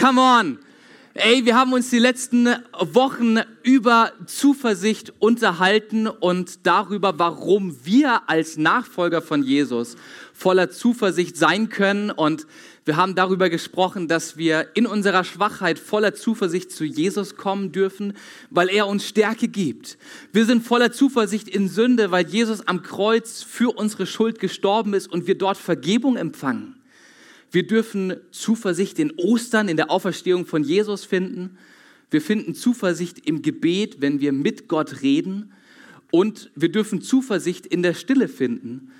Come on. Ey, wir haben uns die letzten Wochen über Zuversicht unterhalten und darüber, warum wir als Nachfolger von Jesus voller Zuversicht sein können. Und wir haben darüber gesprochen, dass wir in unserer Schwachheit voller Zuversicht zu Jesus kommen dürfen, weil er uns Stärke gibt. Wir sind voller Zuversicht in Sünde, weil Jesus am Kreuz für unsere Schuld gestorben ist und wir dort Vergebung empfangen. Wir dürfen Zuversicht in Ostern, in der Auferstehung von Jesus finden. Wir finden Zuversicht im Gebet, wenn wir mit Gott reden. Und wir dürfen Zuversicht in der Stille finden,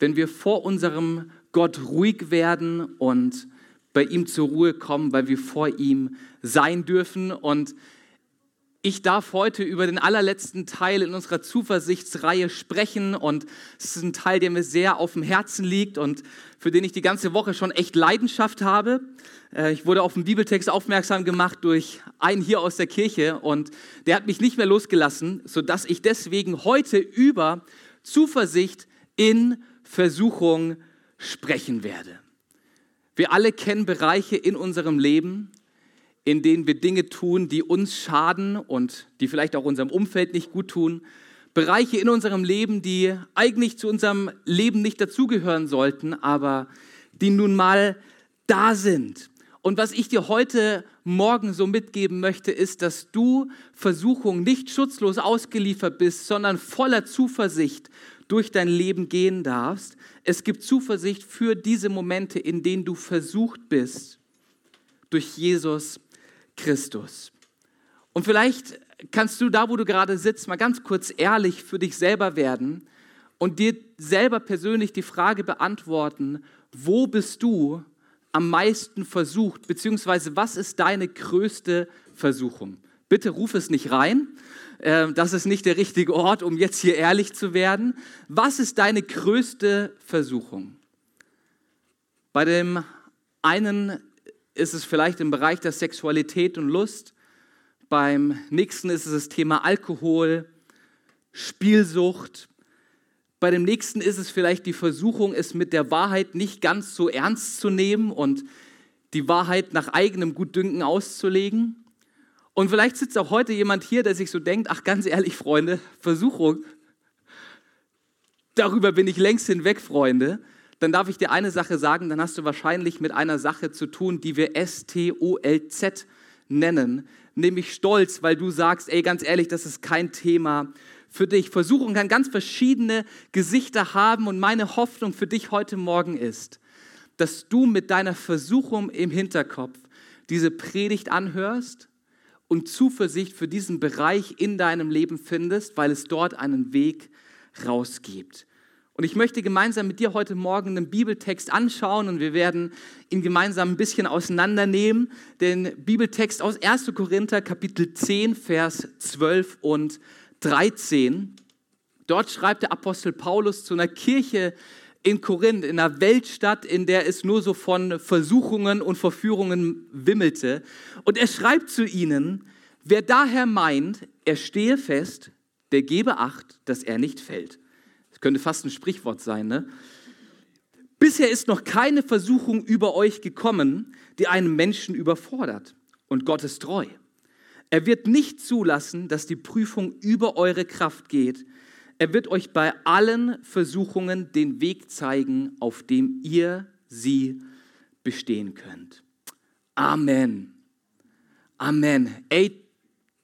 wenn wir vor unserem Gott ruhig werden und bei ihm zur Ruhe kommen, weil wir vor ihm sein dürfen. Und ich darf heute über den allerletzten Teil in unserer Zuversichtsreihe sprechen und es ist ein Teil, der mir sehr auf dem Herzen liegt und für den ich die ganze Woche schon echt Leidenschaft habe. Äh, ich wurde auf den Bibeltext aufmerksam gemacht durch einen hier aus der Kirche und der hat mich nicht mehr losgelassen, sodass ich deswegen heute über Zuversicht in Versuchung sprechen werde. Wir alle kennen Bereiche in unserem Leben, in denen wir Dinge tun, die uns schaden und die vielleicht auch unserem Umfeld nicht gut tun. Bereiche in unserem Leben, die eigentlich zu unserem Leben nicht dazugehören sollten, aber die nun mal da sind. Und was ich dir heute Morgen so mitgeben möchte, ist, dass du Versuchung nicht schutzlos ausgeliefert bist, sondern voller Zuversicht durch dein Leben gehen darfst. Es gibt Zuversicht für diese Momente, in denen du versucht bist, durch Jesus Christus. Und vielleicht kannst du da, wo du gerade sitzt, mal ganz kurz ehrlich für dich selber werden und dir selber persönlich die Frage beantworten, wo bist du am meisten versucht, beziehungsweise was ist deine größte Versuchung? Bitte ruf es nicht rein, äh, das ist nicht der richtige Ort, um jetzt hier ehrlich zu werden. Was ist deine größte Versuchung? Bei dem einen ist es vielleicht im Bereich der Sexualität und Lust. Beim nächsten ist es das Thema Alkohol, Spielsucht. Bei dem nächsten ist es vielleicht die Versuchung, es mit der Wahrheit nicht ganz so ernst zu nehmen und die Wahrheit nach eigenem Gutdünken auszulegen. Und vielleicht sitzt auch heute jemand hier, der sich so denkt, ach ganz ehrlich, Freunde, Versuchung, darüber bin ich längst hinweg, Freunde dann darf ich dir eine Sache sagen, dann hast du wahrscheinlich mit einer Sache zu tun, die wir S-T-O-L-Z nennen, nämlich Stolz, weil du sagst, ey, ganz ehrlich, das ist kein Thema für dich. Versuchung kann ganz verschiedene Gesichter haben und meine Hoffnung für dich heute Morgen ist, dass du mit deiner Versuchung im Hinterkopf diese Predigt anhörst und Zuversicht für diesen Bereich in deinem Leben findest, weil es dort einen Weg rausgibt. Und ich möchte gemeinsam mit dir heute Morgen einen Bibeltext anschauen und wir werden ihn gemeinsam ein bisschen auseinandernehmen. Den Bibeltext aus 1. Korinther Kapitel 10, Vers 12 und 13. Dort schreibt der Apostel Paulus zu einer Kirche in Korinth, in einer Weltstadt, in der es nur so von Versuchungen und Verführungen wimmelte. Und er schreibt zu ihnen, wer daher meint, er stehe fest, der gebe acht, dass er nicht fällt. Könnte fast ein Sprichwort sein, ne? Bisher ist noch keine Versuchung über euch gekommen, die einen Menschen überfordert. Und Gott ist treu. Er wird nicht zulassen, dass die Prüfung über eure Kraft geht. Er wird euch bei allen Versuchungen den Weg zeigen, auf dem ihr sie bestehen könnt. Amen. Amen. Ey,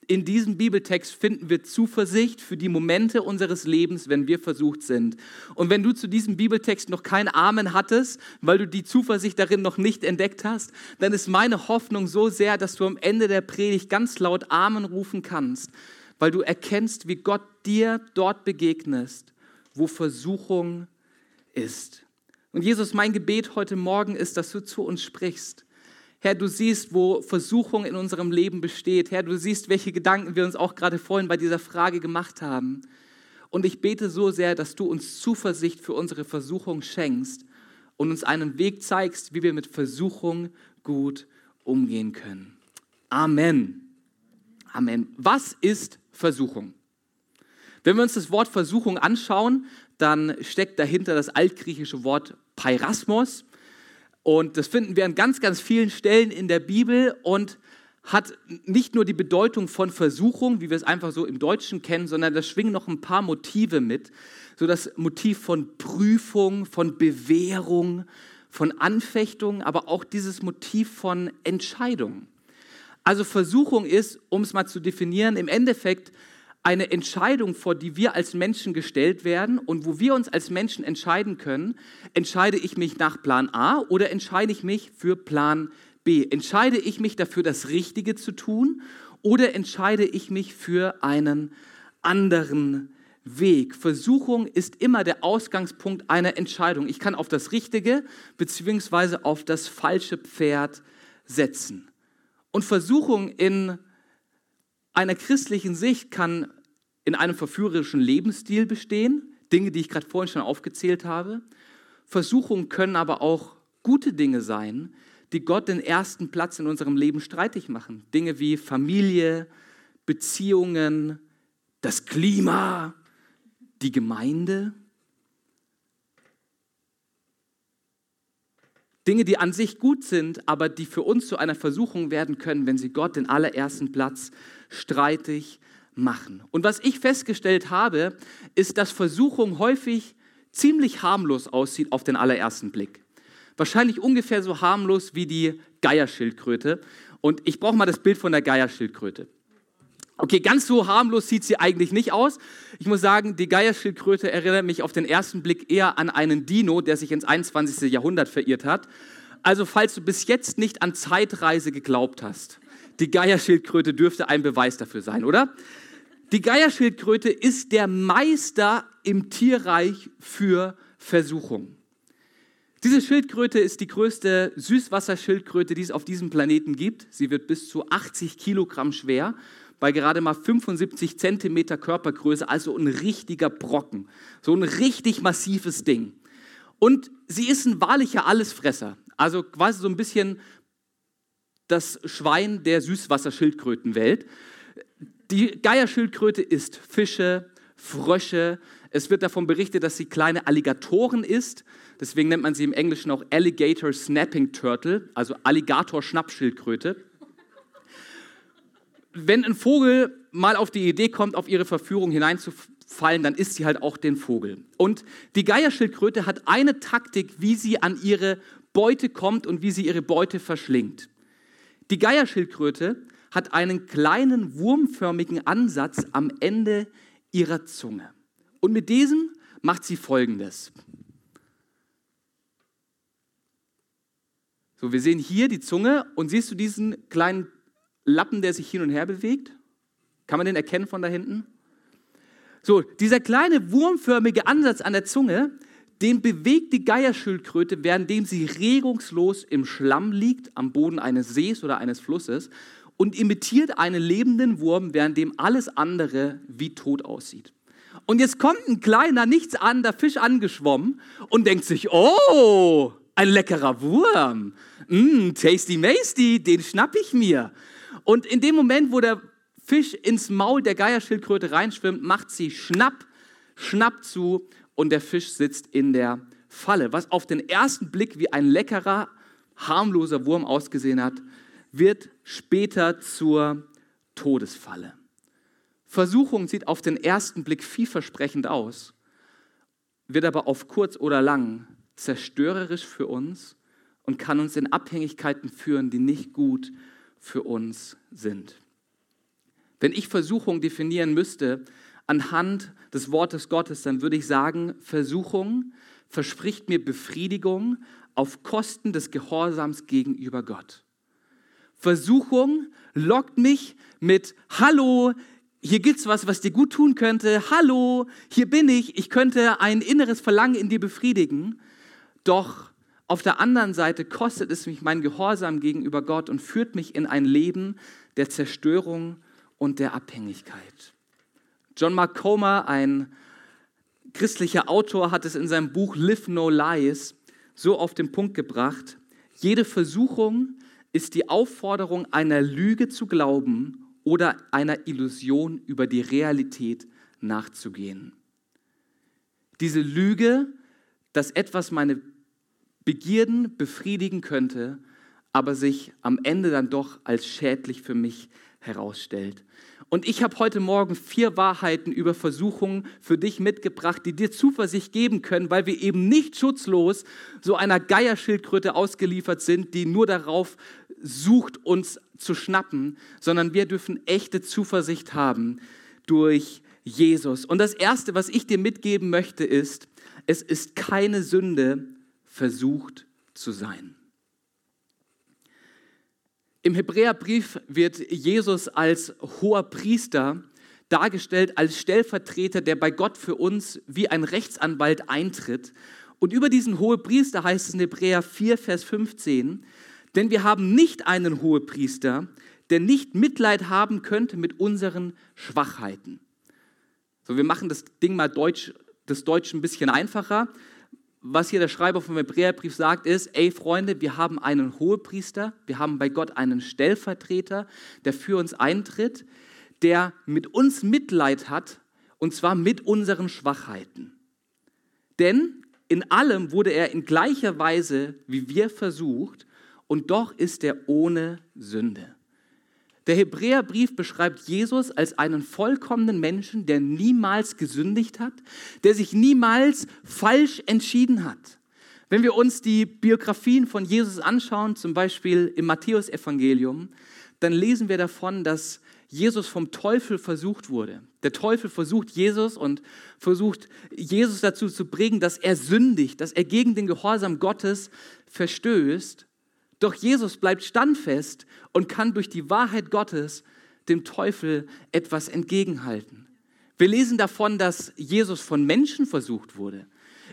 in diesem Bibeltext finden wir Zuversicht für die Momente unseres Lebens, wenn wir versucht sind. Und wenn du zu diesem Bibeltext noch kein Amen hattest, weil du die Zuversicht darin noch nicht entdeckt hast, dann ist meine Hoffnung so sehr, dass du am Ende der Predigt ganz laut Amen rufen kannst, weil du erkennst, wie Gott dir dort begegnest, wo Versuchung ist. Und Jesus, mein Gebet heute Morgen ist, dass du zu uns sprichst Herr, du siehst, wo Versuchung in unserem Leben besteht. Herr, du siehst, welche Gedanken wir uns auch gerade vorhin bei dieser Frage gemacht haben. Und ich bete so sehr, dass du uns Zuversicht für unsere Versuchung schenkst und uns einen Weg zeigst, wie wir mit Versuchung gut umgehen können. Amen. Amen. Was ist Versuchung? Wenn wir uns das Wort Versuchung anschauen, dann steckt dahinter das altgriechische Wort Peirasmos. Und das finden wir an ganz, ganz vielen Stellen in der Bibel und hat nicht nur die Bedeutung von Versuchung, wie wir es einfach so im Deutschen kennen, sondern da schwingen noch ein paar Motive mit. So das Motiv von Prüfung, von Bewährung, von Anfechtung, aber auch dieses Motiv von Entscheidung. Also Versuchung ist, um es mal zu definieren, im Endeffekt eine Entscheidung, vor die wir als Menschen gestellt werden und wo wir uns als Menschen entscheiden können, entscheide ich mich nach Plan A oder entscheide ich mich für Plan B? Entscheide ich mich dafür, das Richtige zu tun oder entscheide ich mich für einen anderen Weg? Versuchung ist immer der Ausgangspunkt einer Entscheidung. Ich kann auf das Richtige bzw. auf das falsche Pferd setzen. Und Versuchung in einer christlichen Sicht kann in einem verführerischen Lebensstil bestehen, Dinge, die ich gerade vorhin schon aufgezählt habe. Versuchungen können aber auch gute Dinge sein, die Gott den ersten Platz in unserem Leben streitig machen. Dinge wie Familie, Beziehungen, das Klima, die Gemeinde. Dinge, die an sich gut sind, aber die für uns zu einer Versuchung werden können, wenn sie Gott den allerersten Platz streitig machen. Und was ich festgestellt habe, ist, dass Versuchung häufig ziemlich harmlos aussieht auf den allerersten Blick. Wahrscheinlich ungefähr so harmlos wie die Geierschildkröte. Und ich brauche mal das Bild von der Geierschildkröte. Okay, ganz so harmlos sieht sie eigentlich nicht aus. Ich muss sagen, die Geierschildkröte erinnert mich auf den ersten Blick eher an einen Dino, der sich ins 21. Jahrhundert verirrt hat. Also falls du bis jetzt nicht an Zeitreise geglaubt hast, die Geierschildkröte dürfte ein Beweis dafür sein, oder? Die Geierschildkröte ist der Meister im Tierreich für Versuchung. Diese Schildkröte ist die größte Süßwasserschildkröte, die es auf diesem Planeten gibt. Sie wird bis zu 80 Kilogramm schwer, bei gerade mal 75 Zentimeter Körpergröße, also ein richtiger Brocken, so ein richtig massives Ding. Und sie ist ein wahrlicher Allesfresser, also quasi so ein bisschen das Schwein der Süßwasserschildkrötenwelt. Die Geierschildkröte isst Fische, Frösche. Es wird davon berichtet, dass sie kleine Alligatoren isst. Deswegen nennt man sie im Englischen auch Alligator Snapping Turtle, also Alligator-Schnappschildkröte. Wenn ein Vogel mal auf die Idee kommt, auf ihre Verführung hineinzufallen, dann isst sie halt auch den Vogel. Und die Geierschildkröte hat eine Taktik, wie sie an ihre Beute kommt und wie sie ihre Beute verschlingt. Die Geierschildkröte hat einen kleinen wurmförmigen Ansatz am Ende ihrer Zunge. Und mit diesem macht sie Folgendes. So, wir sehen hier die Zunge und siehst du diesen kleinen Lappen, der sich hin und her bewegt? Kann man den erkennen von da hinten? So, dieser kleine wurmförmige Ansatz an der Zunge, den bewegt die Geierschildkröte, währenddem sie regungslos im Schlamm liegt, am Boden eines Sees oder eines Flusses und imitiert einen lebenden Wurm, währenddem alles andere wie tot aussieht. Und jetzt kommt ein kleiner, nichts an, der Fisch angeschwommen und denkt sich, oh, ein leckerer Wurm. Mm, tasty masty, den schnapp ich mir. Und in dem Moment, wo der Fisch ins Maul der Geierschildkröte reinschwimmt, macht sie schnapp, schnapp zu und der Fisch sitzt in der Falle. Was auf den ersten Blick wie ein leckerer, harmloser Wurm ausgesehen hat, wird später zur Todesfalle. Versuchung sieht auf den ersten Blick vielversprechend aus, wird aber auf kurz oder lang zerstörerisch für uns und kann uns in Abhängigkeiten führen, die nicht gut für uns sind. Wenn ich Versuchung definieren müsste anhand des Wortes Gottes, dann würde ich sagen, Versuchung verspricht mir Befriedigung auf Kosten des Gehorsams gegenüber Gott. Versuchung lockt mich mit Hallo, hier gibt's was, was dir gut tun könnte. Hallo, hier bin ich. Ich könnte ein inneres Verlangen in dir befriedigen. Doch Auf der anderen Seite kostet es mich mein Gehorsam gegenüber Gott und führt mich in ein Leben der Zerstörung und der Abhängigkeit. John Mark Comer, ein christlicher Autor, hat es in seinem Buch Live No Lies so auf den Punkt gebracht. Jede Versuchung ist die Aufforderung, einer Lüge zu glauben oder einer Illusion über die Realität nachzugehen. Diese Lüge, dass etwas meine Begierden befriedigen könnte, aber sich am Ende dann doch als schädlich für mich herausstellt. Und ich habe heute Morgen vier Wahrheiten über Versuchungen für dich mitgebracht, die dir Zuversicht geben können, weil wir eben nicht schutzlos so einer Geierschildkröte ausgeliefert sind, die nur darauf sucht, uns zu schnappen, sondern wir dürfen echte Zuversicht haben durch Jesus. Und das Erste, was ich dir mitgeben möchte, ist, es ist keine Sünde, versucht zu sein. Im Hebräerbrief wird Jesus als hoher Priester dargestellt, als Stellvertreter, der bei Gott für uns wie ein Rechtsanwalt eintritt. Und über diesen hohen Priester heißt es in Hebräer 4, Vers 15, denn wir haben nicht einen hohen Priester, der nicht Mitleid haben könnte mit unseren Schwachheiten. So, wir machen das Ding mal Deutsch, das Deutsch ein bisschen einfacher was hier der Schreiber vom Hebräerbrief sagt, ist, ey Freunde, wir haben einen Hohepriester, wir haben bei Gott einen Stellvertreter, der für uns eintritt, der mit uns Mitleid hat, und zwar mit unseren Schwachheiten. Denn in allem wurde er in gleicher Weise wie wir versucht, und doch ist er ohne Sünde. Der Hebräerbrief beschreibt Jesus als einen vollkommenen Menschen, der niemals gesündigt hat, der sich niemals falsch entschieden hat. Wenn wir uns die Biografien von Jesus anschauen, zum Beispiel im Matthäusevangelium, dann lesen wir davon, dass Jesus vom Teufel versucht wurde. Der Teufel versucht Jesus und versucht Jesus dazu zu bringen, dass er sündigt, dass er gegen den Gehorsam Gottes verstößt. Doch Jesus bleibt standfest und kann durch die Wahrheit Gottes dem Teufel etwas entgegenhalten. Wir lesen davon, dass Jesus von Menschen versucht wurde.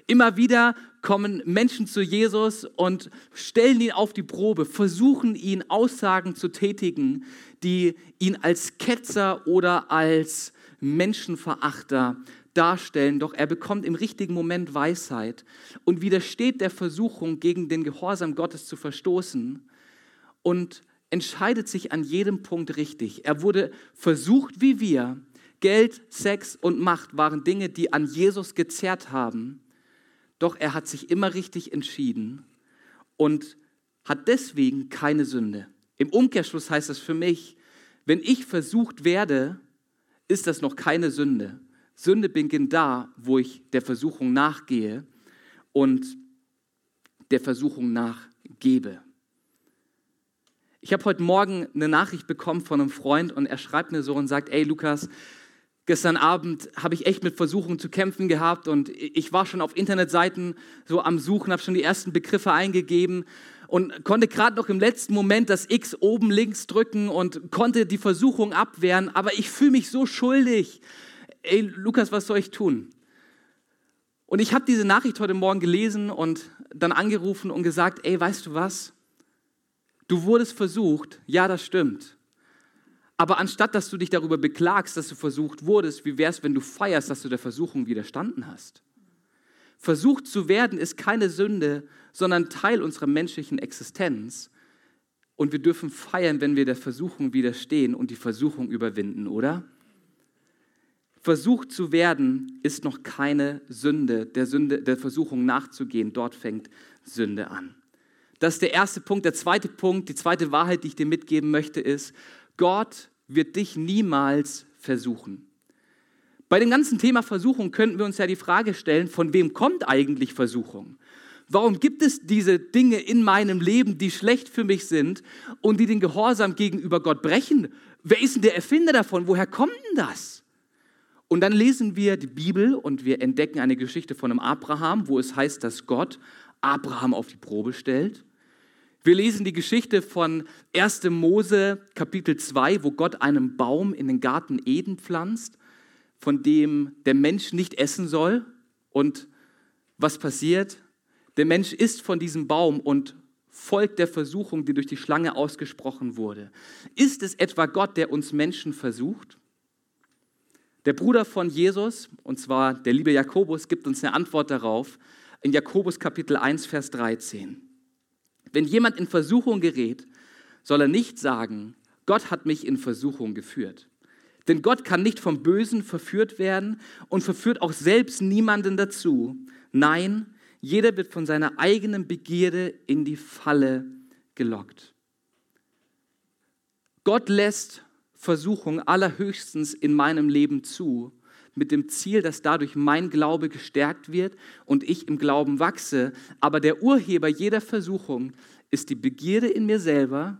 Immer wieder kommen Menschen zu Jesus und stellen ihn auf die Probe, versuchen ihn Aussagen zu tätigen, die ihn als Ketzer oder als Menschenverachter darstellen, doch er bekommt im richtigen Moment Weisheit und widersteht der Versuchung, gegen den Gehorsam Gottes zu verstoßen und entscheidet sich an jedem Punkt richtig. Er wurde versucht wie wir. Geld, Sex und Macht waren Dinge, die an Jesus gezerrt haben, doch er hat sich immer richtig entschieden und hat deswegen keine Sünde. Im Umkehrschluss heißt das für mich, wenn ich versucht werde, ist das noch keine Sünde. Sünde beginnt da, wo ich der Versuchung nachgehe und der Versuchung nachgebe. Ich habe heute Morgen eine Nachricht bekommen von einem Freund und er schreibt mir so und sagt, ey Lukas, gestern Abend habe ich echt mit Versuchungen zu kämpfen gehabt und ich war schon auf Internetseiten so am Suchen, habe schon die ersten Begriffe eingegeben und konnte gerade noch im letzten Moment das X oben links drücken und konnte die Versuchung abwehren, aber ich fühle mich so schuldig ey Lukas, was soll ich tun? Und ich habe diese Nachricht heute Morgen gelesen und dann angerufen und gesagt, ey, weißt du was? Du wurdest versucht, ja, das stimmt. Aber anstatt dass du dich darüber beklagst, dass du versucht wurdest, wie wäre es, wenn du feierst, dass du der Versuchung widerstanden hast? Versucht zu werden ist keine Sünde, sondern Teil unserer menschlichen Existenz. Und wir dürfen feiern, wenn wir der Versuchung widerstehen und die Versuchung überwinden, oder? Versucht zu werden, ist noch keine Sünde, der Sünde, der Versuchung nachzugehen. Dort fängt Sünde an. Das ist der erste Punkt. Der zweite Punkt, die zweite Wahrheit, die ich dir mitgeben möchte, ist, Gott wird dich niemals versuchen. Bei dem ganzen Thema Versuchung könnten wir uns ja die Frage stellen, von wem kommt eigentlich Versuchung? Warum gibt es diese Dinge in meinem Leben, die schlecht für mich sind und die den Gehorsam gegenüber Gott brechen? Wer ist denn der Erfinder davon? Woher kommt denn das? Und dann lesen wir die Bibel und wir entdecken eine Geschichte von einem Abraham, wo es heißt, dass Gott Abraham auf die Probe stellt. Wir lesen die Geschichte von 1. Mose Kapitel 2, wo Gott einen Baum in den Garten Eden pflanzt, von dem der Mensch nicht essen soll. Und was passiert? Der Mensch isst von diesem Baum und folgt der Versuchung, die durch die Schlange ausgesprochen wurde. Ist es etwa Gott, der uns Menschen versucht? Der Bruder von Jesus, und zwar der liebe Jakobus, gibt uns eine Antwort darauf in Jakobus Kapitel 1, Vers 13. Wenn jemand in Versuchung gerät, soll er nicht sagen, Gott hat mich in Versuchung geführt. Denn Gott kann nicht vom Bösen verführt werden und verführt auch selbst niemanden dazu. Nein, jeder wird von seiner eigenen Begierde in die Falle gelockt. Gott lässt Versuchung allerhöchstens in meinem Leben zu, mit dem Ziel, dass dadurch mein Glaube gestärkt wird und ich im Glauben wachse. Aber der Urheber jeder Versuchung ist die Begierde in mir selber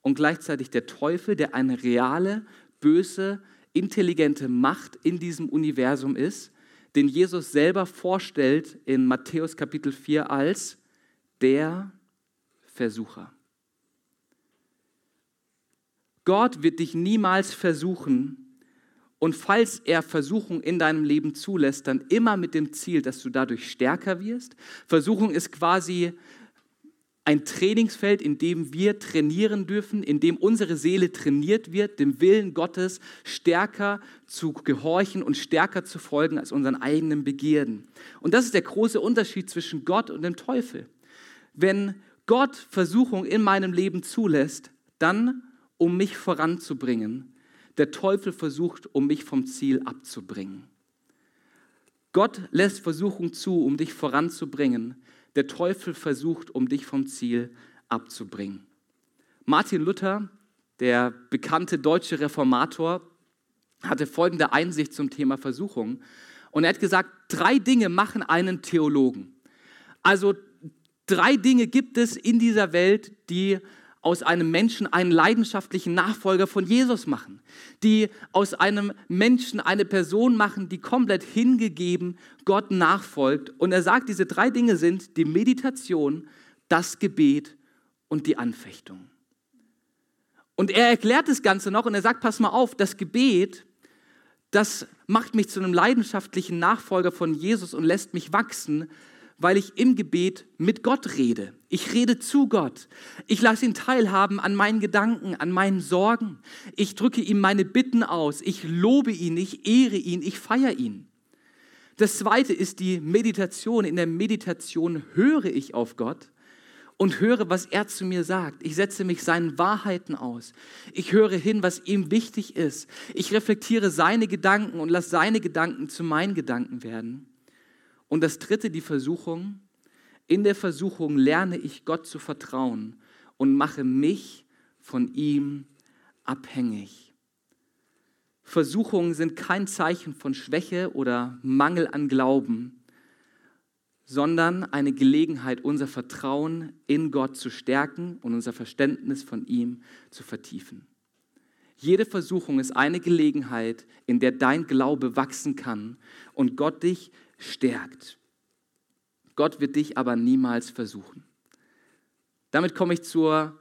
und gleichzeitig der Teufel, der eine reale, böse, intelligente Macht in diesem Universum ist, den Jesus selber vorstellt in Matthäus Kapitel 4 als der Versucher. Gott wird dich niemals versuchen und falls er Versuchung in deinem Leben zulässt, dann immer mit dem Ziel, dass du dadurch stärker wirst. Versuchung ist quasi ein Trainingsfeld, in dem wir trainieren dürfen, in dem unsere Seele trainiert wird, dem Willen Gottes stärker zu gehorchen und stärker zu folgen als unseren eigenen Begierden. Und das ist der große Unterschied zwischen Gott und dem Teufel. Wenn Gott Versuchung in meinem Leben zulässt, dann um mich voranzubringen. Der Teufel versucht, um mich vom Ziel abzubringen. Gott lässt Versuchung zu, um dich voranzubringen der Teufel versucht, um dich vom Ziel abzubringen. Martin Luther, der bekannte deutsche Reformator, hatte folgende Einsicht zum Thema Versuchung. Und er hat gesagt, drei Dinge machen einen Theologen. Also drei Dinge gibt es in dieser Welt, die aus einem Menschen einen leidenschaftlichen Nachfolger von Jesus machen, die aus einem Menschen eine Person machen, die komplett hingegeben Gott nachfolgt. Und er sagt, diese drei Dinge sind die Meditation, das Gebet und die Anfechtung. Und er erklärt das Ganze noch und er sagt, pass mal auf, das Gebet, das macht mich zu einem leidenschaftlichen Nachfolger von Jesus und lässt mich wachsen, weil ich im Gebet mit Gott rede. Ich rede zu Gott. Ich lasse ihn teilhaben an meinen Gedanken, an meinen Sorgen. Ich drücke ihm meine Bitten aus. Ich lobe ihn, ich ehre ihn, ich feiere ihn. Das zweite ist die Meditation. In der Meditation höre ich auf Gott und höre, was er zu mir sagt. Ich setze mich seinen Wahrheiten aus. Ich höre hin, was ihm wichtig ist. Ich reflektiere seine Gedanken und lasse seine Gedanken zu meinen Gedanken werden. Und das dritte, die Versuchung. In der Versuchung lerne ich Gott zu vertrauen und mache mich von ihm abhängig. Versuchungen sind kein Zeichen von Schwäche oder Mangel an Glauben, sondern eine Gelegenheit, unser Vertrauen in Gott zu stärken und unser Verständnis von ihm zu vertiefen. Jede Versuchung ist eine Gelegenheit, in der dein Glaube wachsen kann und Gott dich stärkt. Gott wird dich aber niemals versuchen. Damit komme ich zur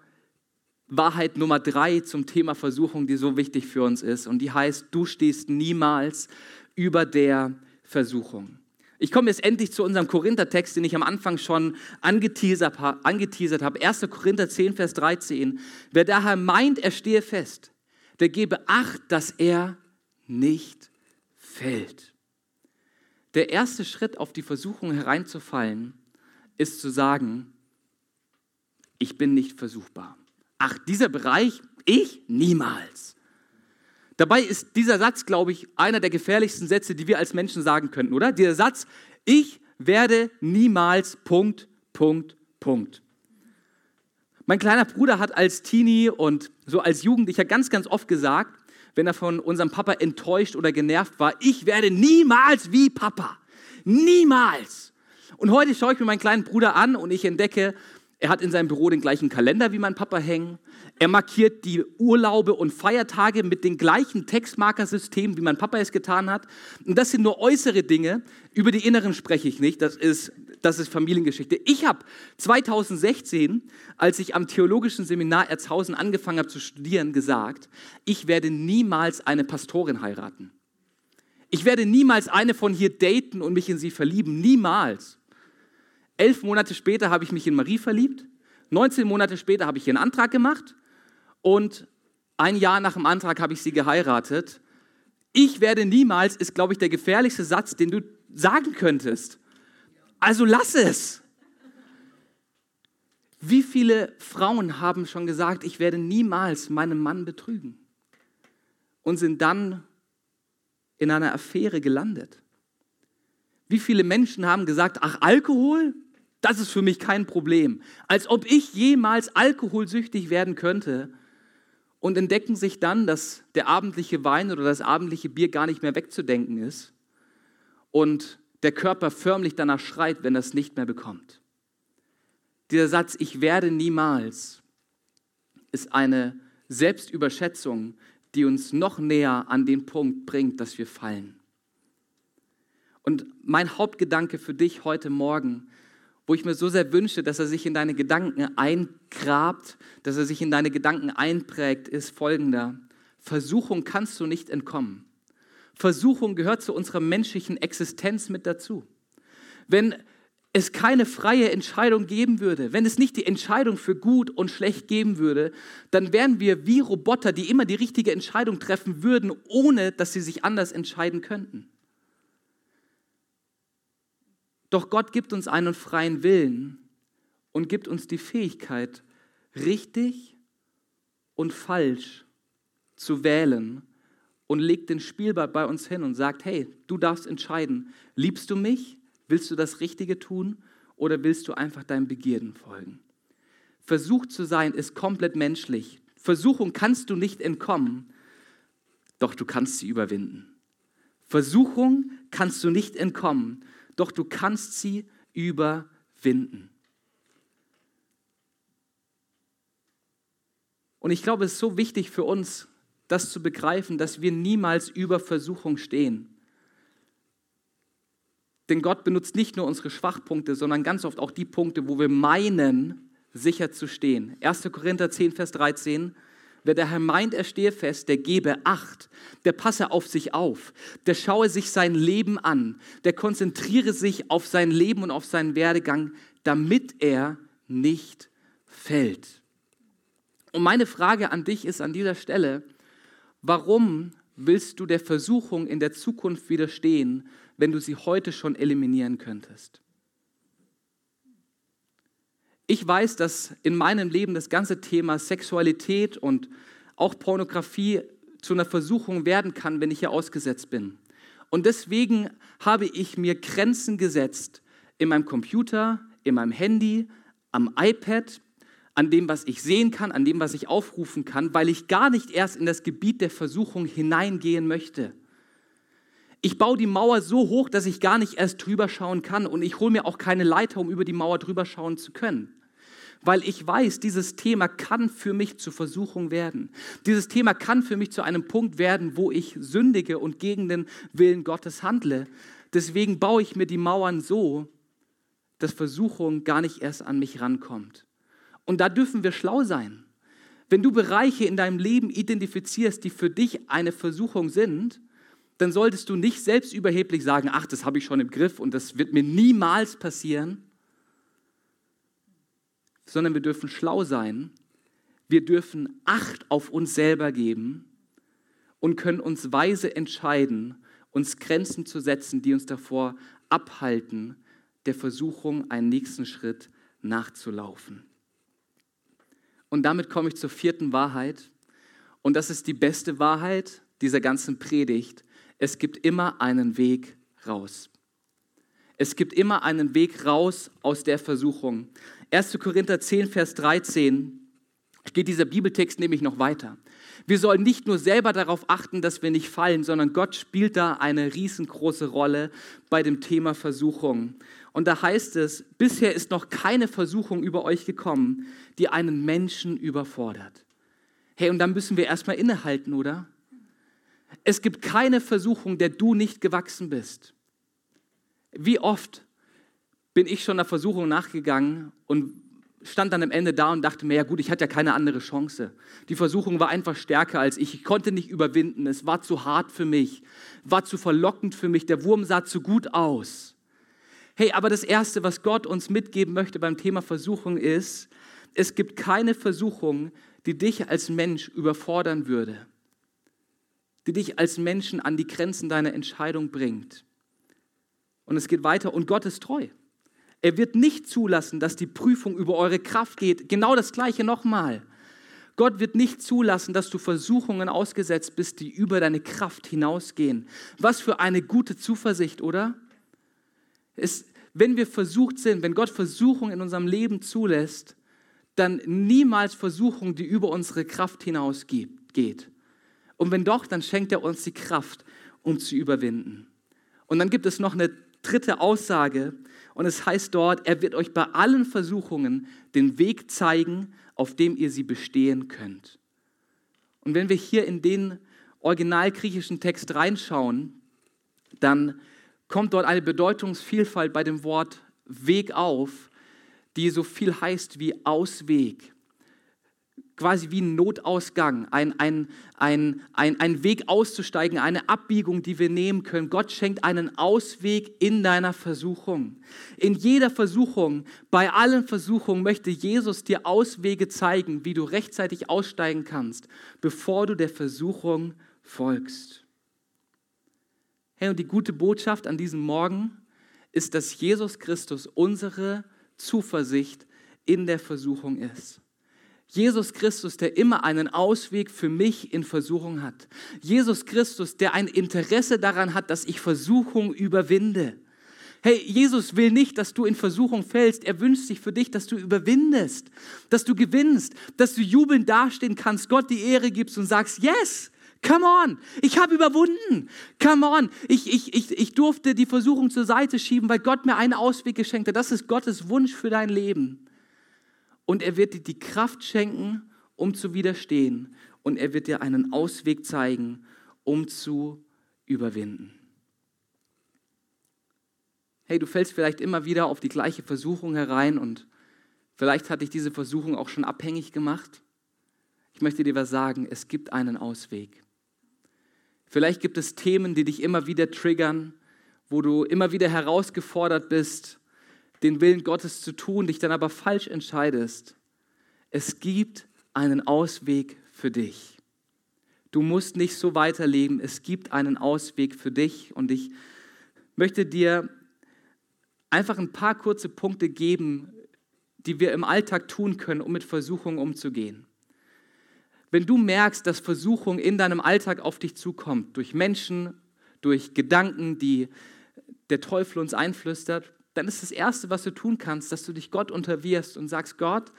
Wahrheit Nummer drei zum Thema Versuchung, die so wichtig für uns ist. Und die heißt, du stehst niemals über der Versuchung. Ich komme jetzt endlich zu unserem Korinther-Text, den ich am Anfang schon angeteasert, angeteasert habe. 1. Korinther 10, Vers 13. Wer daher meint, er stehe fest, der gebe Acht, dass er nicht fällt. Der erste Schritt auf die Versuchung hereinzufallen, ist zu sagen, ich bin nicht versuchbar. Ach, dieser Bereich, ich niemals. Dabei ist dieser Satz, glaube ich, einer der gefährlichsten Sätze, die wir als Menschen sagen könnten, oder? Dieser Satz, ich werde niemals, Punkt, Punkt, Punkt. Mein kleiner Bruder hat als Teenie und so als Jugendlicher ganz, ganz oft gesagt, wenn er von unserem Papa enttäuscht oder genervt war, ich werde niemals wie Papa. Niemals. Und heute schaue ich mir meinen kleinen Bruder an und ich entdecke, er hat in seinem Büro den gleichen Kalender wie mein Papa hängen. Er markiert die Urlaube und Feiertage mit den gleichen Textmarkersystemen, wie mein Papa es getan hat. Und das sind nur äußere Dinge. Über die inneren spreche ich nicht. Das ist, das ist Familiengeschichte. Ich habe 2016, als ich am Theologischen Seminar Erzhausen angefangen habe zu studieren, gesagt, ich werde niemals eine Pastorin heiraten. Ich werde niemals eine von hier daten und mich in sie verlieben. Niemals. Elf Monate später habe ich mich in Marie verliebt. 19 Monate später habe ich ihren Antrag gemacht. Und ein Jahr nach dem Antrag habe ich sie geheiratet. Ich werde niemals, ist, glaube ich, der gefährlichste Satz, den du sagen könntest. Also lass es. Wie viele Frauen haben schon gesagt, ich werde niemals meinen Mann betrügen und sind dann in einer Affäre gelandet? Wie viele Menschen haben gesagt, ach Alkohol, das ist für mich kein Problem, als ob ich jemals alkoholsüchtig werden könnte und entdecken sich dann, dass der abendliche Wein oder das abendliche Bier gar nicht mehr wegzudenken ist und der Körper förmlich danach schreit, wenn er es nicht mehr bekommt. Dieser Satz, ich werde niemals, ist eine Selbstüberschätzung, die uns noch näher an den Punkt bringt, dass wir fallen. Und mein Hauptgedanke für dich heute Morgen, wo ich mir so sehr wünsche, dass er sich in deine Gedanken eingrabt, dass er sich in deine Gedanken einprägt, ist folgender. Versuchung kannst du nicht entkommen. Versuchung gehört zu unserer menschlichen Existenz mit dazu. Wenn es keine freie Entscheidung geben würde, wenn es nicht die Entscheidung für gut und schlecht geben würde, dann wären wir wie Roboter, die immer die richtige Entscheidung treffen würden, ohne dass sie sich anders entscheiden könnten. Doch Gott gibt uns einen freien Willen und gibt uns die Fähigkeit, richtig und falsch zu wählen und legt den Spielball bei uns hin und sagt, hey, du darfst entscheiden, liebst du mich Willst du das Richtige tun oder willst du einfach deinen Begierden folgen? Versucht zu sein ist komplett menschlich. Versuchung kannst du nicht entkommen, doch du kannst sie überwinden. Versuchung kannst du nicht entkommen, doch du kannst sie überwinden. Und ich glaube, es ist so wichtig für uns, das zu begreifen, dass wir niemals über Versuchung stehen. Denn Gott benutzt nicht nur unsere Schwachpunkte, sondern ganz oft auch die Punkte, wo wir meinen, sicher zu stehen. 1. Korinther 10, Vers 13. Wer der Herr meint, er stehe fest, der gebe Acht, der passe auf sich auf, der schaue sich sein Leben an, der konzentriere sich auf sein Leben und auf seinen Werdegang, damit er nicht fällt. Und meine Frage an dich ist an dieser Stelle, warum willst du der Versuchung in der Zukunft widerstehen, wenn du sie heute schon eliminieren könntest? Ich weiß, dass in meinem Leben das ganze Thema Sexualität und auch Pornografie zu einer Versuchung werden kann, wenn ich hier ausgesetzt bin. Und deswegen habe ich mir Grenzen gesetzt in meinem Computer, in meinem Handy, am iPad, an dem, was ich sehen kann, an dem, was ich aufrufen kann, weil ich gar nicht erst in das Gebiet der Versuchung hineingehen möchte. Ich baue die Mauer so hoch, dass ich gar nicht erst drüber schauen kann und ich hole mir auch keine Leiter, um über die Mauer drüber schauen zu können. Weil ich weiß, dieses Thema kann für mich zur Versuchung werden. Dieses Thema kann für mich zu einem Punkt werden, wo ich sündige und gegen den Willen Gottes handle. Deswegen baue ich mir die Mauern so, dass Versuchung gar nicht erst an mich rankommt. Und da dürfen wir schlau sein. Wenn du Bereiche in deinem Leben identifizierst, die für dich eine Versuchung sind, dann solltest du nicht selbstüberheblich sagen, ach, das habe ich schon im Griff und das wird mir niemals passieren, sondern wir dürfen schlau sein, wir dürfen Acht auf uns selber geben und können uns weise entscheiden, uns Grenzen zu setzen, die uns davor abhalten, der Versuchung einen nächsten Schritt nachzulaufen. Und damit komme ich zur vierten Wahrheit. Und das ist die beste Wahrheit dieser ganzen Predigt. Es gibt immer einen Weg raus. Es gibt immer einen Weg raus aus der Versuchung. 1. Korinther 10, Vers 13 geht dieser Bibeltext nämlich noch weiter. Wir sollen nicht nur selber darauf achten, dass wir nicht fallen, sondern Gott spielt da eine riesengroße Rolle bei dem Thema Versuchung. Und da heißt es, bisher ist noch keine Versuchung über euch gekommen, die einen Menschen überfordert. Hey, und dann müssen wir erstmal innehalten, oder? Es gibt keine Versuchung, der du nicht gewachsen bist. Wie oft bin ich schon der Versuchung nachgegangen und stand dann am Ende da und dachte mir, ja gut, ich hatte ja keine andere Chance. Die Versuchung war einfach stärker als ich. Ich konnte nicht überwinden. Es war zu hart für mich, war zu verlockend für mich. Der Wurm sah zu gut aus. Hey, aber das Erste, was Gott uns mitgeben möchte beim Thema Versuchung ist, es gibt keine Versuchung, die dich als Mensch überfordern würde, die dich als Menschen an die Grenzen deiner Entscheidung bringt. Und es geht weiter und Gott ist treu. Er wird nicht zulassen, dass die Prüfung über eure Kraft geht. Genau das gleiche nochmal. Gott wird nicht zulassen, dass du Versuchungen ausgesetzt bist, die über deine Kraft hinausgehen. Was für eine gute Zuversicht, oder? Es, wenn wir versucht sind, wenn Gott Versuchungen in unserem Leben zulässt, dann niemals Versuchung, die über unsere Kraft hinausgeht. Und wenn doch, dann schenkt er uns die Kraft, um zu überwinden. Und dann gibt es noch eine dritte Aussage und es heißt dort, er wird euch bei allen Versuchungen den Weg zeigen, auf dem ihr sie bestehen könnt. Und wenn wir hier in den originalgriechischen Text reinschauen, dann kommt dort eine Bedeutungsvielfalt bei dem Wort Weg auf, die so viel heißt wie Ausweg quasi wie ein Notausgang, ein, ein, ein, ein, ein Weg auszusteigen, eine Abbiegung, die wir nehmen können. Gott schenkt einen Ausweg in deiner Versuchung. In jeder Versuchung, bei allen Versuchungen möchte Jesus dir Auswege zeigen, wie du rechtzeitig aussteigen kannst, bevor du der Versuchung folgst. Hey, und die gute Botschaft an diesem Morgen ist, dass Jesus Christus unsere Zuversicht in der Versuchung ist. Jesus Christus, der immer einen Ausweg für mich in Versuchung hat. Jesus Christus, der ein Interesse daran hat, dass ich Versuchung überwinde. Hey, Jesus will nicht, dass du in Versuchung fällst. Er wünscht sich für dich, dass du überwindest, dass du gewinnst, dass du jubelnd dastehen kannst, Gott die Ehre gibst und sagst, yes, come on, ich habe überwunden. Come on, ich, ich, ich, ich durfte die Versuchung zur Seite schieben, weil Gott mir einen Ausweg geschenkt hat. Das ist Gottes Wunsch für dein Leben und er wird dir die Kraft schenken, um zu widerstehen und er wird dir einen Ausweg zeigen, um zu überwinden. Hey, du fällst vielleicht immer wieder auf die gleiche Versuchung herein und vielleicht hat dich diese Versuchung auch schon abhängig gemacht. Ich möchte dir was sagen, es gibt einen Ausweg. Vielleicht gibt es Themen, die dich immer wieder triggern, wo du immer wieder herausgefordert bist, den Willen Gottes zu tun, dich dann aber falsch entscheidest, es gibt einen Ausweg für dich. Du musst nicht so weiterleben. Es gibt einen Ausweg für dich. Und ich möchte dir einfach ein paar kurze Punkte geben, die wir im Alltag tun können, um mit Versuchungen umzugehen. Wenn du merkst, dass Versuchung in deinem Alltag auf dich zukommt, durch Menschen, durch Gedanken, die der Teufel uns einflüstert, dann ist das Erste, was du tun kannst, dass du dich Gott unterwirfst und sagst, Gott,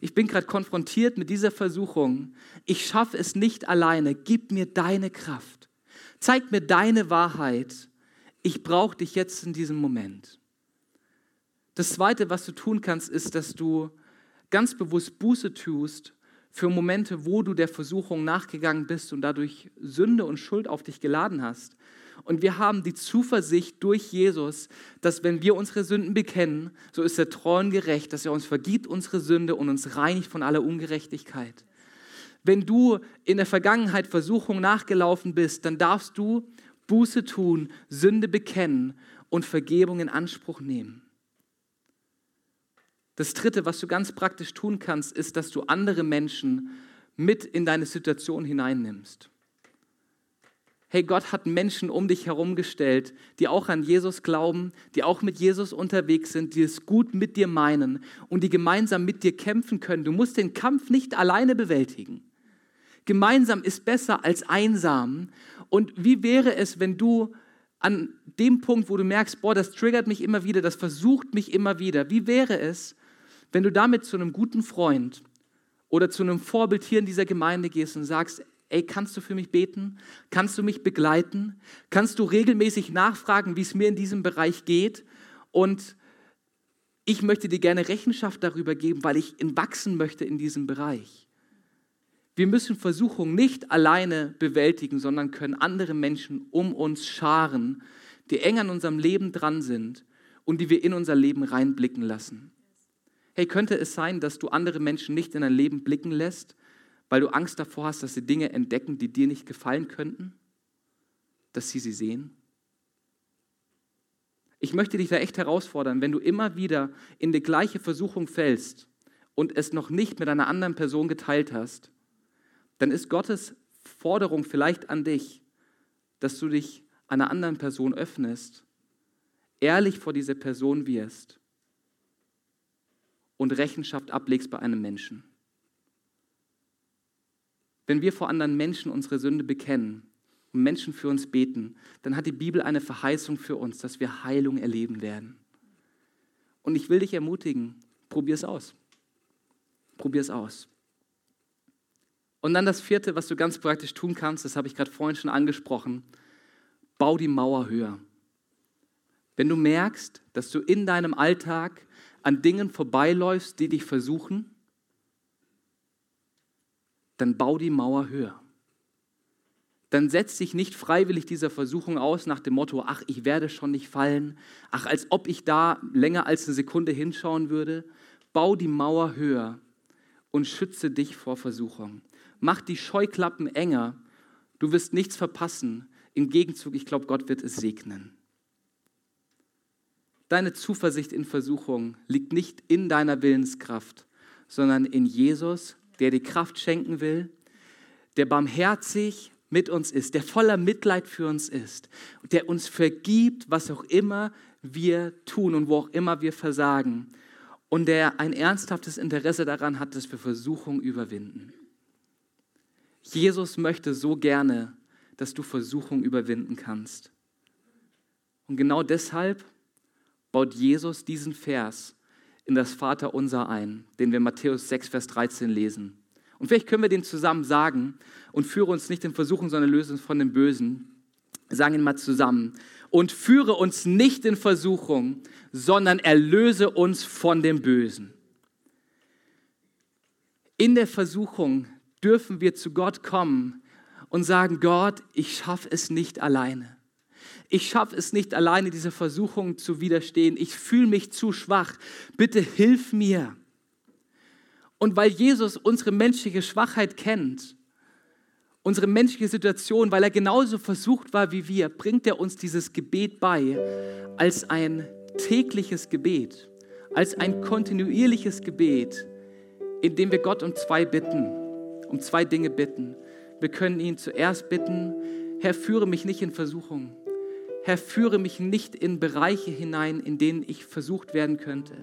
ich bin gerade konfrontiert mit dieser Versuchung. Ich schaffe es nicht alleine. Gib mir deine Kraft. Zeig mir deine Wahrheit. Ich brauche dich jetzt in diesem Moment. Das Zweite, was du tun kannst, ist, dass du ganz bewusst Buße tust für Momente, wo du der Versuchung nachgegangen bist und dadurch Sünde und Schuld auf dich geladen hast. Und wir haben die Zuversicht durch Jesus, dass wenn wir unsere Sünden bekennen, so ist er treu und gerecht, dass er uns vergibt unsere Sünde und uns reinigt von aller Ungerechtigkeit. Wenn du in der Vergangenheit Versuchung nachgelaufen bist, dann darfst du Buße tun, Sünde bekennen und Vergebung in Anspruch nehmen. Das Dritte, was du ganz praktisch tun kannst, ist, dass du andere Menschen mit in deine Situation hineinnimmst. Hey, Gott hat Menschen um dich herum gestellt, die auch an Jesus glauben, die auch mit Jesus unterwegs sind, die es gut mit dir meinen und die gemeinsam mit dir kämpfen können. Du musst den Kampf nicht alleine bewältigen. Gemeinsam ist besser als einsam. Und wie wäre es, wenn du an dem Punkt, wo du merkst, boah, das triggert mich immer wieder, das versucht mich immer wieder, wie wäre es, wenn du damit zu einem guten Freund oder zu einem Vorbild hier in dieser Gemeinde gehst und sagst, ey, kannst du für mich beten? Kannst du mich begleiten? Kannst du regelmäßig nachfragen, wie es mir in diesem Bereich geht? Und ich möchte dir gerne Rechenschaft darüber geben, weil ich wachsen möchte in diesem Bereich. Wir müssen Versuchungen nicht alleine bewältigen, sondern können andere Menschen um uns scharen, die eng an unserem Leben dran sind und die wir in unser Leben reinblicken lassen. Hey, könnte es sein, dass du andere Menschen nicht in dein Leben blicken lässt, weil du Angst davor hast, dass sie Dinge entdecken, die dir nicht gefallen könnten, dass sie sie sehen? Ich möchte dich da echt herausfordern, wenn du immer wieder in die gleiche Versuchung fällst und es noch nicht mit einer anderen Person geteilt hast, dann ist Gottes Forderung vielleicht an dich, dass du dich einer anderen Person öffnest, ehrlich vor diese Person wirst und Rechenschaft ablegst bei einem Menschen. Wenn wir vor anderen Menschen unsere Sünde bekennen, und Menschen für uns beten, dann hat die Bibel eine Verheißung für uns, dass wir Heilung erleben werden. Und ich will dich ermutigen, probier es aus. Probier es aus. Und dann das vierte, was du ganz praktisch tun kannst, das habe ich gerade vorhin schon angesprochen, bau die Mauer höher. Wenn du merkst, dass du in deinem Alltag an Dingen vorbeiläufst, die dich versuchen, dann bau die Mauer höher dann setz dich nicht freiwillig dieser Versuchung aus nach dem Motto, ach, ich werde schon nicht fallen, ach, als ob ich da länger als eine Sekunde hinschauen würde. Bau die Mauer höher und schütze dich vor Versuchung. Mach die Scheuklappen enger, du wirst nichts verpassen. Im Gegenzug, ich glaube, Gott wird es segnen. Deine Zuversicht in Versuchung liegt nicht in deiner Willenskraft, sondern in Jesus, der dir Kraft schenken will, der barmherzig, mit uns ist, der voller Mitleid für uns ist, der uns vergibt, was auch immer wir tun und wo auch immer wir versagen und der ein ernsthaftes Interesse daran hat, dass wir Versuchung überwinden. Jesus möchte so gerne, dass du Versuchung überwinden kannst. Und genau deshalb baut Jesus diesen Vers in das Vaterunser ein, den wir Matthäus 6, Vers 13 lesen. Und vielleicht können wir den zusammen sagen und führe uns nicht in Versuchung, sondern löse uns von dem Bösen. Sagen ihn mal zusammen. Und führe uns nicht in Versuchung, sondern erlöse uns von dem Bösen. In der Versuchung dürfen wir zu Gott kommen und sagen, Gott, ich schaffe es nicht alleine. Ich schaffe es nicht alleine, dieser Versuchung zu widerstehen. Ich fühle mich zu schwach. Bitte hilf mir. Und weil Jesus unsere menschliche Schwachheit kennt, unsere menschliche Situation, weil er genauso versucht war wie wir, bringt er uns dieses Gebet bei als ein tägliches Gebet, als ein kontinuierliches Gebet, in dem wir Gott um zwei bitten, um zwei Dinge bitten. Wir können ihn zuerst bitten, Herr, führe mich nicht in Versuchung. Herr, führe mich nicht in Bereiche hinein, in denen ich versucht werden könnte.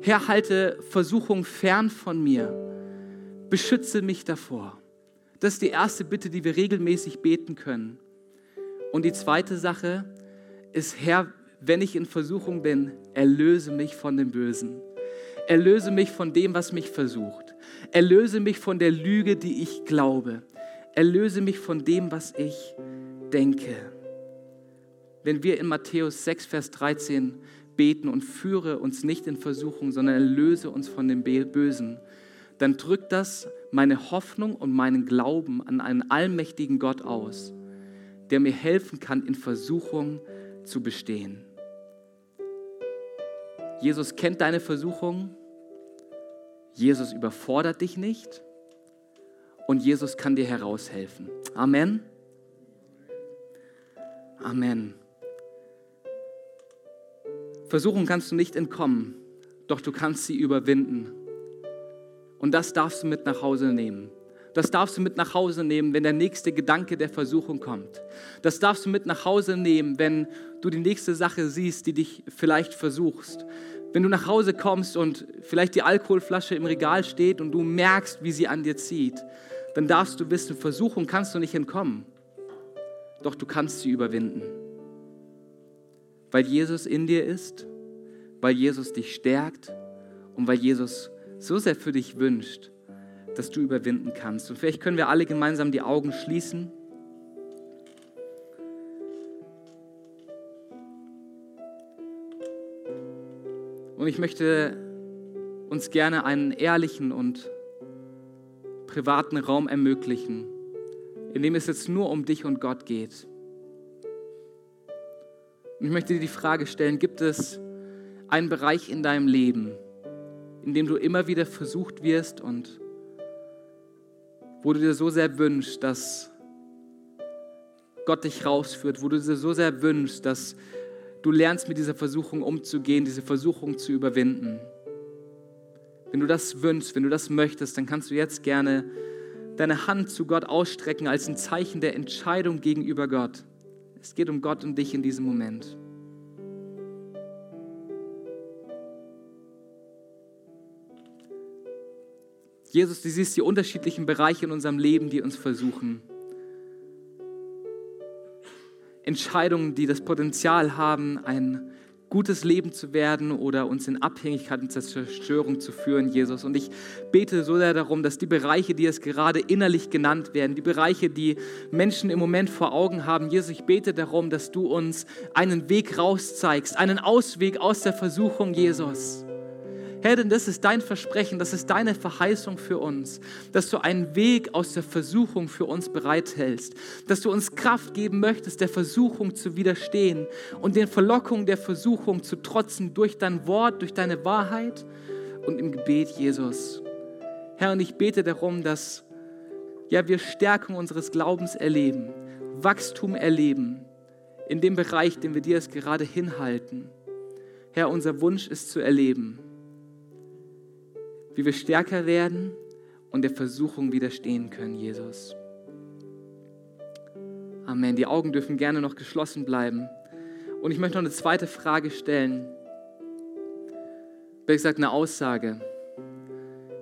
Herr, halte Versuchung fern von mir. Beschütze mich davor. Das ist die erste Bitte, die wir regelmäßig beten können. Und die zweite Sache ist, Herr, wenn ich in Versuchung bin, erlöse mich von dem Bösen. Erlöse mich von dem, was mich versucht. Erlöse mich von der Lüge, die ich glaube. Erlöse mich von dem, was ich denke. Wenn wir in Matthäus 6, Vers 13 beten und führe uns nicht in Versuchung, sondern erlöse uns von dem Bösen, dann drückt das meine Hoffnung und meinen Glauben an einen allmächtigen Gott aus, der mir helfen kann, in Versuchung zu bestehen. Jesus kennt deine Versuchung, Jesus überfordert dich nicht und Jesus kann dir heraushelfen. Amen. Amen. Versuchung kannst du nicht entkommen, doch du kannst sie überwinden. Und das darfst du mit nach Hause nehmen. Das darfst du mit nach Hause nehmen, wenn der nächste Gedanke der Versuchung kommt. Das darfst du mit nach Hause nehmen, wenn du die nächste Sache siehst, die dich vielleicht versuchst. Wenn du nach Hause kommst und vielleicht die Alkoholflasche im Regal steht und du merkst, wie sie an dir zieht, dann darfst du wissen, Versuchung kannst du nicht entkommen. Doch du kannst sie überwinden weil Jesus in dir ist, weil Jesus dich stärkt und weil Jesus so sehr für dich wünscht, dass du überwinden kannst. Und vielleicht können wir alle gemeinsam die Augen schließen. Und ich möchte uns gerne einen ehrlichen und privaten Raum ermöglichen, in dem es jetzt nur um dich und Gott geht. Und ich möchte dir die Frage stellen, gibt es einen Bereich in deinem Leben, in dem du immer wieder versucht wirst und wo du dir so sehr wünschst, dass Gott dich rausführt, wo du dir so sehr wünschst, dass du lernst mit dieser Versuchung umzugehen, diese Versuchung zu überwinden. Wenn du das wünschst, wenn du das möchtest, dann kannst du jetzt gerne deine Hand zu Gott ausstrecken als ein Zeichen der Entscheidung gegenüber Gott. Es geht um Gott und dich in diesem Moment. Jesus, du siehst die unterschiedlichen Bereiche in unserem Leben, die uns versuchen. Entscheidungen, die das Potenzial haben, ein gutes Leben zu werden oder uns in Abhängigkeit und Zerstörung zu führen, Jesus. Und ich bete so sehr darum, dass die Bereiche, die es gerade innerlich genannt werden, die Bereiche, die Menschen im Moment vor Augen haben, Jesus, ich bete darum, dass du uns einen Weg rauszeigst, einen Ausweg aus der Versuchung, Jesus. Herr, denn das ist dein Versprechen, das ist deine Verheißung für uns, dass du einen Weg aus der Versuchung für uns bereithältst, dass du uns Kraft geben möchtest, der Versuchung zu widerstehen und den Verlockungen der Versuchung zu trotzen durch dein Wort, durch deine Wahrheit und im Gebet, Jesus. Herr, und ich bete darum, dass ja, wir Stärkung unseres Glaubens erleben, Wachstum erleben in dem Bereich, den wir dir jetzt gerade hinhalten. Herr, unser Wunsch ist zu erleben, wie wir stärker werden und der Versuchung widerstehen können, Jesus. Amen. Die Augen dürfen gerne noch geschlossen bleiben. Und ich möchte noch eine zweite Frage stellen. Besser gesagt, eine Aussage.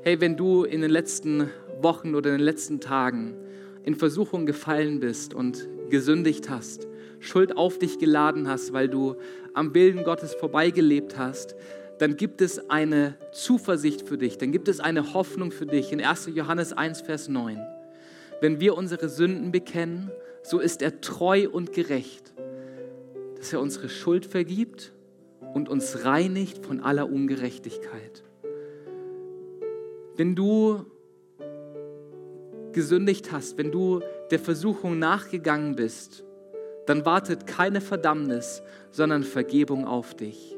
Hey, wenn du in den letzten Wochen oder in den letzten Tagen in Versuchung gefallen bist und gesündigt hast, Schuld auf dich geladen hast, weil du am Willen Gottes vorbeigelebt hast, dann gibt es eine Zuversicht für dich, dann gibt es eine Hoffnung für dich in 1. Johannes 1, Vers 9. Wenn wir unsere Sünden bekennen, so ist er treu und gerecht, dass er unsere Schuld vergibt und uns reinigt von aller Ungerechtigkeit. Wenn du gesündigt hast, wenn du der Versuchung nachgegangen bist, dann wartet keine Verdammnis, sondern Vergebung auf dich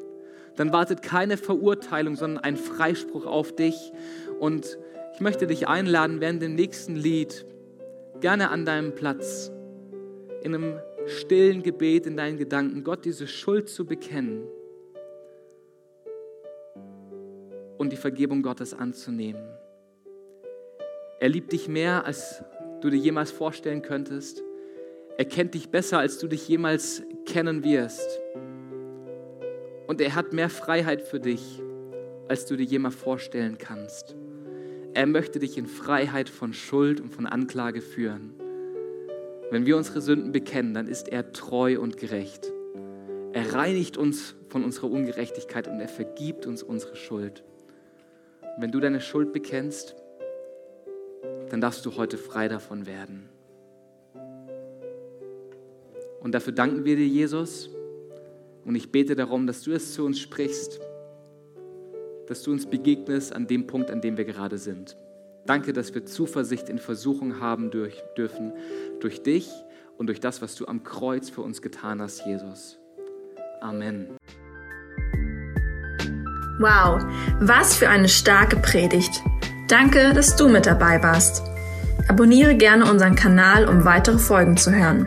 dann wartet keine Verurteilung, sondern ein Freispruch auf dich. Und ich möchte dich einladen, während dem nächsten Lied gerne an deinem Platz, in einem stillen Gebet in deinen Gedanken, Gott diese Schuld zu bekennen und die Vergebung Gottes anzunehmen. Er liebt dich mehr, als du dir jemals vorstellen könntest. Er kennt dich besser, als du dich jemals kennen wirst. Und er hat mehr Freiheit für dich, als du dir jemals vorstellen kannst. Er möchte dich in Freiheit von Schuld und von Anklage führen. Wenn wir unsere Sünden bekennen, dann ist er treu und gerecht. Er reinigt uns von unserer Ungerechtigkeit und er vergibt uns unsere Schuld. Und wenn du deine Schuld bekennst, dann darfst du heute frei davon werden. Und dafür danken wir dir, Jesus und ich bete darum, dass du es zu uns sprichst, dass du uns begegnest an dem Punkt, an dem wir gerade sind. Danke, dass wir Zuversicht in Versuchung haben durch, dürfen durch dich und durch das, was du am Kreuz für uns getan hast, Jesus. Amen. Wow, was für eine starke Predigt. Danke, dass du mit dabei warst. Abonniere gerne unseren Kanal, um weitere Folgen zu hören.